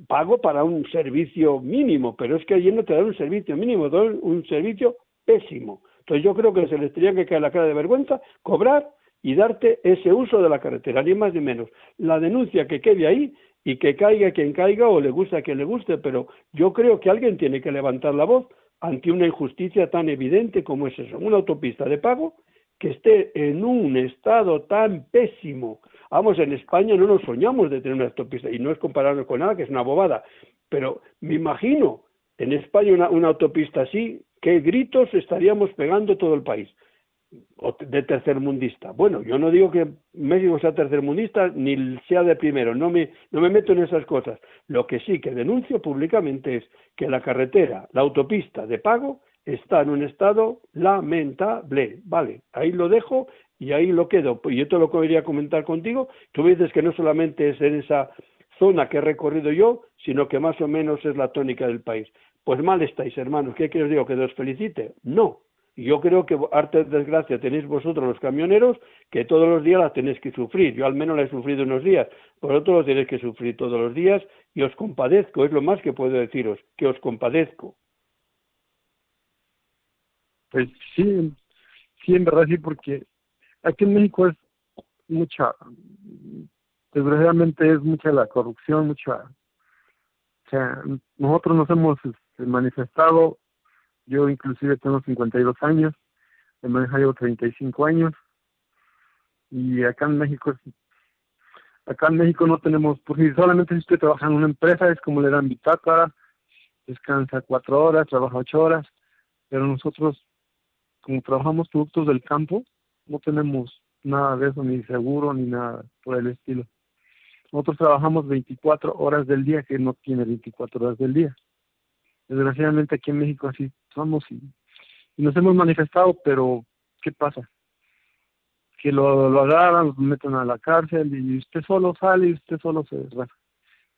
pago para un servicio mínimo, pero es que allí no te dan un servicio mínimo, te dan un servicio pésimo. Entonces yo creo que se les tenía que caer la cara de vergüenza, cobrar y darte ese uso de la carretera, ni más ni menos. La denuncia que quede ahí y que caiga quien caiga o le guste a quien le guste, pero yo creo que alguien tiene que levantar la voz ante una injusticia tan evidente como es eso, una autopista de pago que esté en un estado tan pésimo. Vamos, en España no nos soñamos de tener una autopista, y no es compararlo con nada, que es una bobada, pero me imagino en España una, una autopista así, qué gritos estaríamos pegando todo el país de tercermundista. Bueno, yo no digo que México sea tercermundista ni sea de primero, no me, no me meto en esas cosas. Lo que sí que denuncio públicamente es que la carretera, la autopista de pago, está en un estado lamentable. Vale, ahí lo dejo y ahí lo quedo. Y yo te lo quería comentar contigo. Tú dices que no solamente es en esa zona que he recorrido yo, sino que más o menos es la tónica del país. Pues mal estáis, hermanos. ¿Qué quiero digo? ¿Que os felicite? No, yo creo que arte desgracia tenéis vosotros los camioneros que todos los días las tenéis que sufrir. Yo al menos la he sufrido unos días, vosotros lo tenéis que sufrir todos los días y os compadezco, es lo más que puedo deciros, que os compadezco. Pues sí, sí, en verdad sí, porque aquí en México es mucha, desgraciadamente es mucha la corrupción, mucha, o sea, nosotros nos hemos este, manifestado yo inclusive tengo 52 años, de maneja llevo 35 años y acá en México acá en México no tenemos, porque solamente si usted trabaja en una empresa es como le dan bitácora, descansa cuatro horas, trabaja ocho horas, pero nosotros como trabajamos productos del campo no tenemos nada de eso, ni seguro ni nada por el estilo. Nosotros trabajamos 24 horas del día, que no tiene 24 horas del día. Desgraciadamente aquí en México así somos y, nos hemos manifestado, pero ¿qué pasa? Que lo, lo agarran, lo meten a la cárcel y usted solo sale y usted solo se desraja.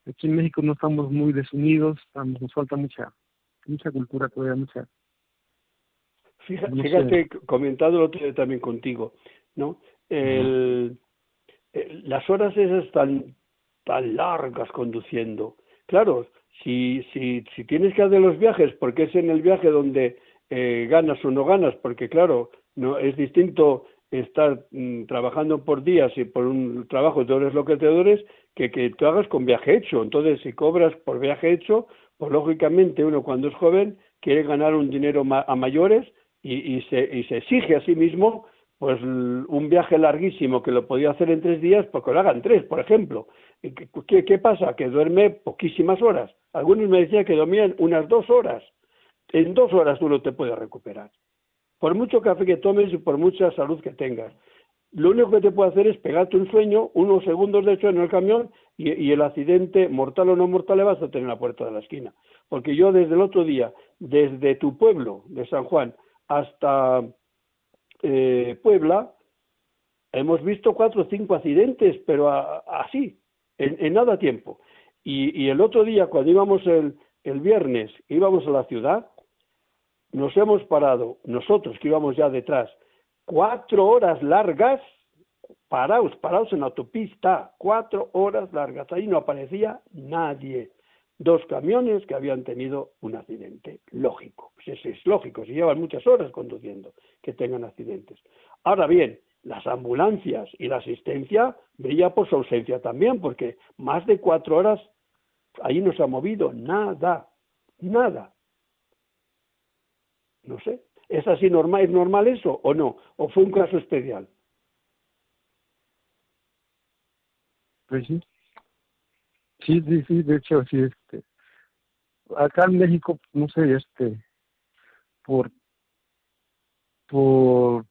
Aquí en México no estamos muy desunidos, nos falta mucha mucha cultura todavía, mucha... Fíjate, comentado el otro también contigo, ¿no? El, las horas esas tan, tan largas conduciendo. Claro, si, si, si tienes que hacer los viajes, porque es en el viaje donde eh, ganas o no ganas, porque claro, no es distinto estar mm, trabajando por días y por un trabajo de horas lo que te dures que que tú hagas con viaje hecho. Entonces, si cobras por viaje hecho, pues lógicamente uno cuando es joven quiere ganar un dinero a mayores y, y, se, y se exige a sí mismo pues un viaje larguísimo que lo podía hacer en tres días, pues que lo hagan tres, por ejemplo. ¿Qué, qué pasa? Que duerme poquísimas horas. Algunos me decían que dormían unas dos horas. En dos horas tú no te puedes recuperar. Por mucho café que tomes y por mucha salud que tengas. Lo único que te puede hacer es pegarte un sueño, unos segundos de sueño en el camión y, y, el accidente, mortal o no mortal, le vas a tener en la puerta de la esquina. Porque yo desde el otro día, desde tu pueblo de San Juan hasta eh, Puebla, hemos visto cuatro o cinco accidentes, pero así, en, nada tiempo. Y, el otro día, cuando íbamos el, el viernes, íbamos a la ciudad, nos hemos parado, nosotros que íbamos ya detrás, cuatro horas largas, parados, parados en la autopista, cuatro horas largas, ahí no aparecía nadie dos camiones que habían tenido un accidente. Lógico, pues es, lógico, si llevan muchas horas conduciendo que tengan accidentes. Ahora bien, las ambulancias y la asistencia brilla por su ausencia también, porque más de cuatro horas ahí no se ha movido nada, nada. No sé, ¿es así normal, es normal eso o no? ¿O fue un caso especial? Pues sí, Sí, sí, sí, de hecho, sí, este, acá en México, no sé, este, por, por,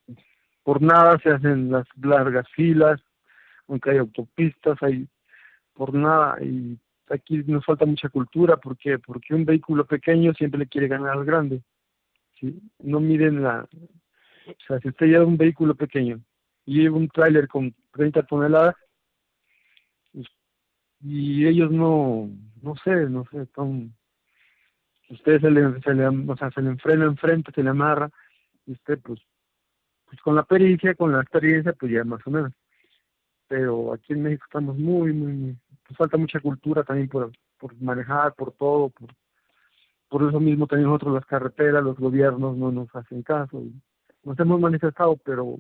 por nada se hacen las largas filas, aunque hay autopistas, hay, por nada, y aquí nos falta mucha cultura, ¿por qué? Porque un vehículo pequeño siempre le quiere ganar al grande, ¿sí? No miden la, o sea, si usted lleva un vehículo pequeño y lleva un tráiler con 30 toneladas, y ellos no, no sé, no sé, son, usted se le, se le, o sea, se le enfrena enfrente, se le amarra, y usted pues, pues con la pericia, con la experiencia, pues ya más o menos. Pero aquí en México estamos muy, muy, pues falta mucha cultura también por, por manejar, por todo, por, por eso mismo también nosotros las carreteras, los gobiernos no nos hacen caso. Nos hemos manifestado, pero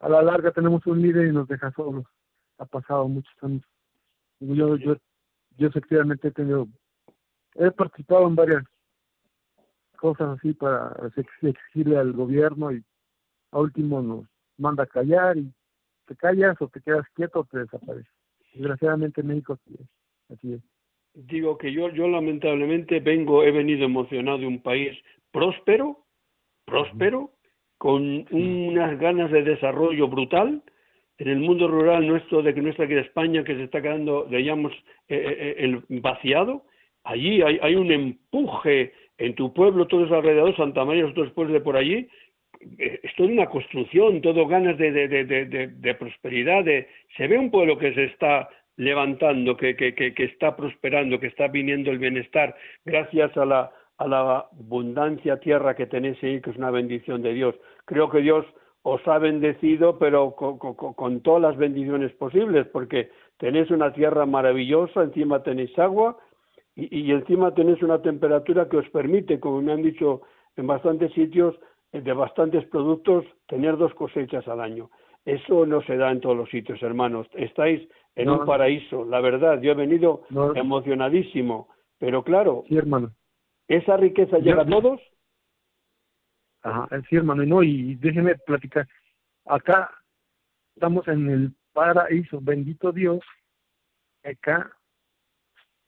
a la larga tenemos un líder y nos deja solos. Ha pasado muchos años yo, yo, yo efectivamente he tenido, he participado en varias cosas así para exigirle al gobierno y a último nos manda a callar y te callas o te quedas quieto o te desapareces. Desgraciadamente en México así es. Así es. Digo que yo, yo lamentablemente vengo, he venido emocionado de un país próspero, próspero, con unas ganas de desarrollo brutal, en el mundo rural nuestro, de que nuestra de España, que se está quedando, digamos, eh, eh, eh, el vaciado, allí hay, hay, un empuje en tu pueblo, todos alrededor, Santa María, los otros pueblos de por allí, es toda una construcción, todo ganas de, de, de, prosperidad, se ve un pueblo que se está levantando, que, que, que, que está prosperando, que está viniendo el bienestar, gracias a la, a la abundancia tierra que tenéis ahí, que es una bendición de Dios. Creo que Dios os ha bendecido, pero con, todas las bendiciones posibles, porque tenéis una tierra maravillosa, encima tenéis agua y, encima tenéis una temperatura que os permite, como me han dicho en bastantes sitios, eh, de bastantes productos, tener dos cosechas al año. Eso no se da en todos los sitios, hermanos. Estáis en un paraíso. La verdad, yo he venido emocionadísimo. Pero claro, hermano. ¿esa riqueza llega a todos? Ajá, sí, hermano, y no, y déjeme platicar. Acá estamos en el paraíso, bendito Dios. Acá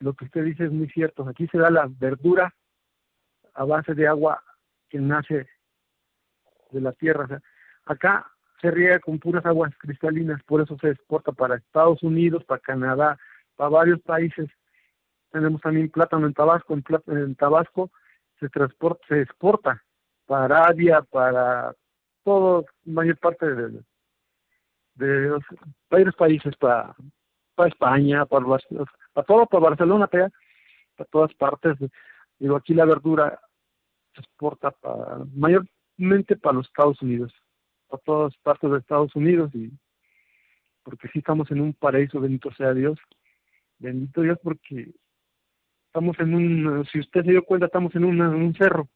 lo que usted dice es muy cierto. Aquí se da la verdura a base de agua que nace de la tierra. acá se riega con puras aguas cristalinas, por eso se exporta para Estados Unidos, para Canadá, para varios países. Tenemos también plátano en Tabasco, en, en Tabasco se transporta, se exporta para Arabia, para todo, mayor parte de, de varios países, para, para España, para, para todo, para Barcelona, para, todas partes. Digo, aquí la verdura se exporta para, mayormente para los Estados Unidos, para todas partes de Estados Unidos y porque sí estamos en un paraíso, bendito sea Dios, bendito Dios porque estamos en un, si usted se dio cuenta, estamos en, en un cerro,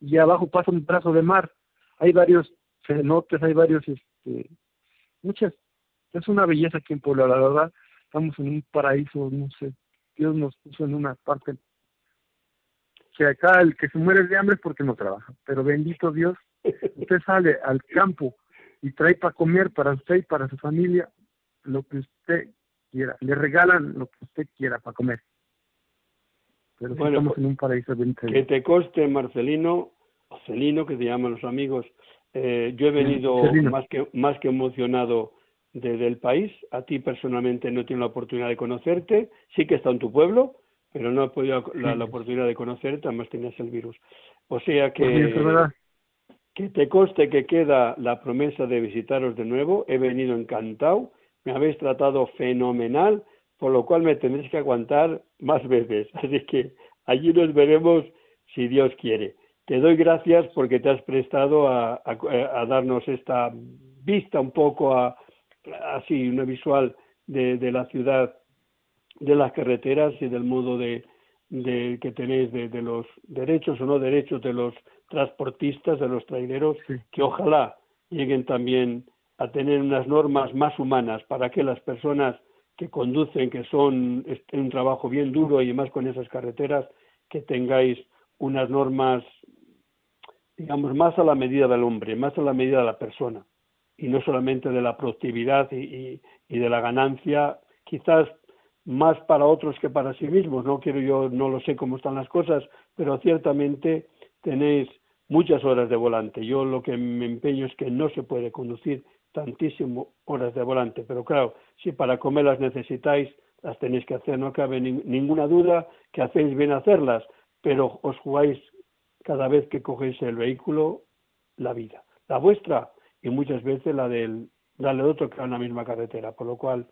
y abajo pasa un brazo de mar. Hay varios cenotes, hay varios, este, muchas, es una belleza aquí en Puebla, la verdad, estamos en un paraíso, no sé, Dios nos puso en una parte que acá el que se muere de hambre es porque no trabaja, pero bendito Dios, usted sale al campo y trae para comer para usted y para su familia lo que usted quiera, le regalan lo que usted quiera para comer. Pero estamos en un paraíso Que te coste, Marcelino, o Celino, que te llaman los amigos, eh, yo he venido más que, más que emocionado desde el país. A ti personalmente no he tenido la oportunidad de conocerte. Sí que está en tu pueblo, pero no he podido la, la oportunidad de conocerte, además tenías el virus. O sea que, pues que te coste que queda la promesa de visitaros de nuevo. He venido encantado, me habéis tratado fenomenal, por lo cual me tendréis que aguantar más veces. Así que allí nos veremos si Dios quiere. Te doy gracias porque te has prestado a, darnos esta vista un poco así, una visual de, la ciudad, de las carreteras y del modo de, que tenéis de, los derechos o no derechos de los transportistas, de los traileros, que ojalá lleguen también a tener unas normas más humanas para que las personas que conducen, que son un trabajo bien duro y más con esas carreteras, que tengáis unas normas digamos, más a la medida del hombre, más a la medida de la persona, y no solamente de la productividad y, de la ganancia, quizás más para otros que para sí mismos. No quiero yo, no lo sé cómo están las cosas, pero ciertamente tenéis muchas horas de volante. Yo lo que me empeño es que no se puede conducir tantísimas horas de volante, pero claro, si para comer las necesitáis, las tenéis que hacer, no cabe ninguna duda que hacéis bien hacerlas, pero os jugáis cada vez que cogéis el vehículo la vida, la vuestra y muchas veces la del, darle otro que va en la misma carretera. Por lo cual,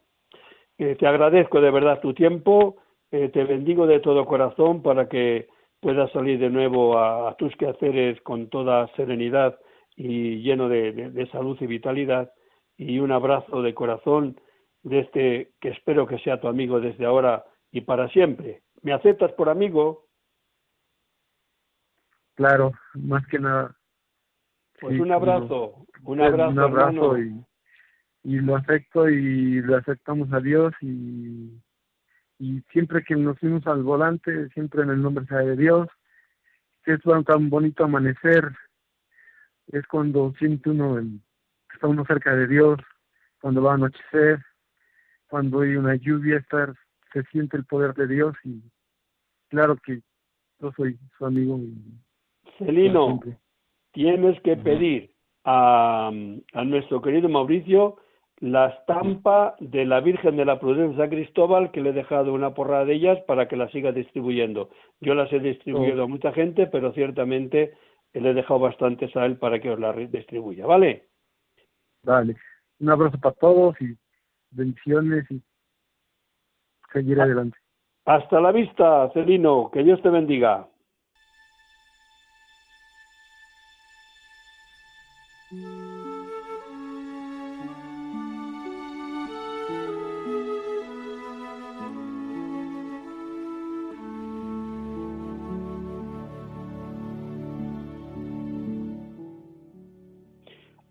eh, te agradezco de verdad tu tiempo, eh, te bendigo de todo corazón para que puedas salir de nuevo a, tus quehaceres con toda serenidad y lleno de, salud y vitalidad. Y un abrazo de corazón de este que espero que sea tu amigo desde ahora y para siempre. ¿Me aceptas por amigo? Claro, más que nada. Pues un abrazo, un abrazo, un abrazo y, y lo acepto y lo aceptamos a Dios y, y siempre que nos fuimos al volante, siempre en el nombre sea de Dios, que es tan bonito amanecer, es cuando siente uno el, está uno cerca de Dios, cuando va a anochecer, cuando hay una lluvia, estar, se siente el poder de Dios y claro que yo soy su amigo y Celino, tienes que pedir a, nuestro querido Mauricio la estampa de la Virgen de la Prudencia San Cristóbal, que le he dejado una porrada de ellas para que las siga distribuyendo. Yo las he distribuido a mucha gente, pero ciertamente le he dejado bastantes a él para que os las distribuya, ¿vale? Vale. Un abrazo para todos y bendiciones y seguir ah. adelante. Hasta la vista, Celino. Que Dios te bendiga.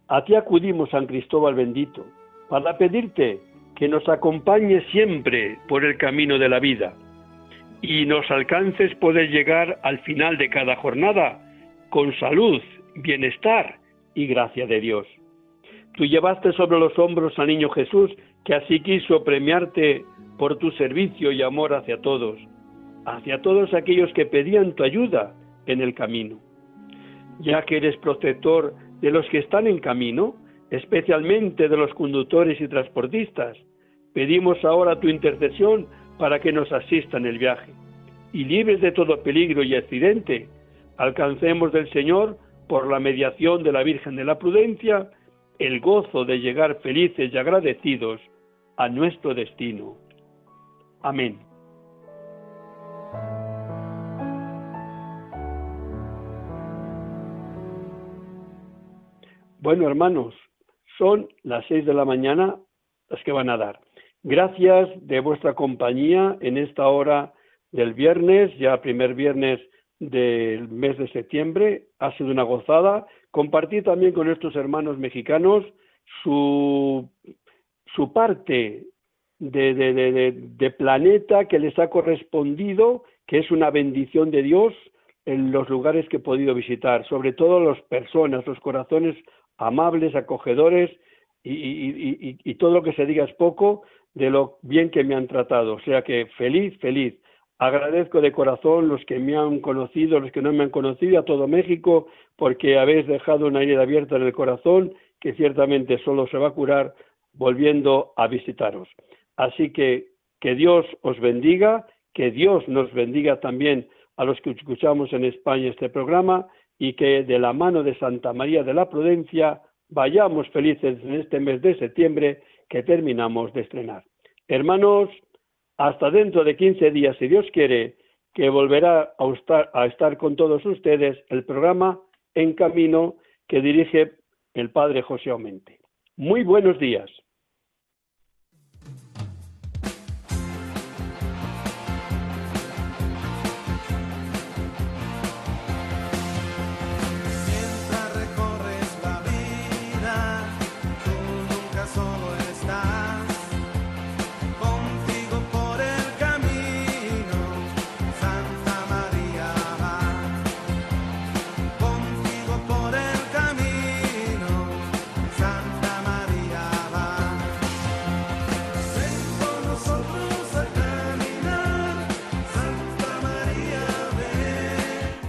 A ti acudimos, San Cristóbal bendito, para pedirte que nos acompañes siempre por el camino de la vida y nos alcances poder llegar al final de cada jornada con salud, bienestar y gracia de Dios. Tú llevaste sobre los hombros al niño Jesús, que así quiso premiarte por tu servicio y amor hacia todos, hacia todos aquellos que pedían tu ayuda en el camino. Ya que eres protector de los que están en camino, especialmente de los conductores y transportistas. Pedimos ahora tu intercesión para que nos asista en el viaje. Y libres de todo peligro y accidente, alcancemos del Señor, por la mediación de la Virgen de la Prudencia, el gozo de llegar felices y agradecidos a nuestro destino. Amén. Bueno, hermanos, son las seis de la mañana las que van a dar. Gracias de vuestra compañía en esta hora del viernes, ya primer viernes del mes de septiembre. Ha sido una gozada. Compartir también con estos hermanos mexicanos su, su parte de, de, de, planeta que les ha correspondido, que es una bendición de Dios en los lugares que he podido visitar, sobre todo las personas, los corazones amables, acogedores y, todo lo que se diga es poco de lo bien que me han tratado. O sea que feliz, feliz. Agradezco de corazón los que me han conocido, los que no me han conocido, a todo México, porque habéis dejado una herida abierta en el corazón que ciertamente solo se va a curar volviendo a visitaros. Así que que Dios os bendiga, que Dios nos bendiga también a los que escuchamos en España este programa y que de la mano de Santa María de la Prudencia vayamos felices en este mes de septiembre que terminamos de estrenar. Hermanos, hasta dentro de 15 días, si Dios quiere, que volverá a estar, a estar con todos ustedes el programa En Camino que dirige el Padre José Aumente. Muy buenos días.